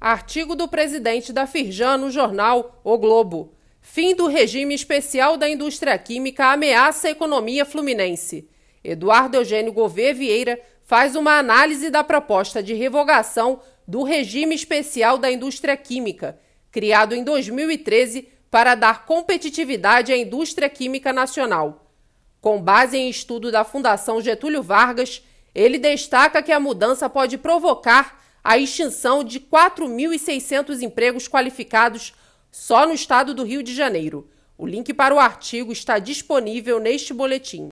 Artigo do presidente da Firjan no jornal O Globo. Fim do regime especial da indústria química ameaça a economia fluminense. Eduardo Eugênio Gouveia Vieira faz uma análise da proposta de revogação do regime especial da indústria química, criado em 2013 para dar competitividade à indústria química nacional. Com base em estudo da Fundação Getúlio Vargas, ele destaca que a mudança pode provocar a extinção de 4.600 empregos qualificados só no estado do Rio de Janeiro. O link para o artigo está disponível neste boletim.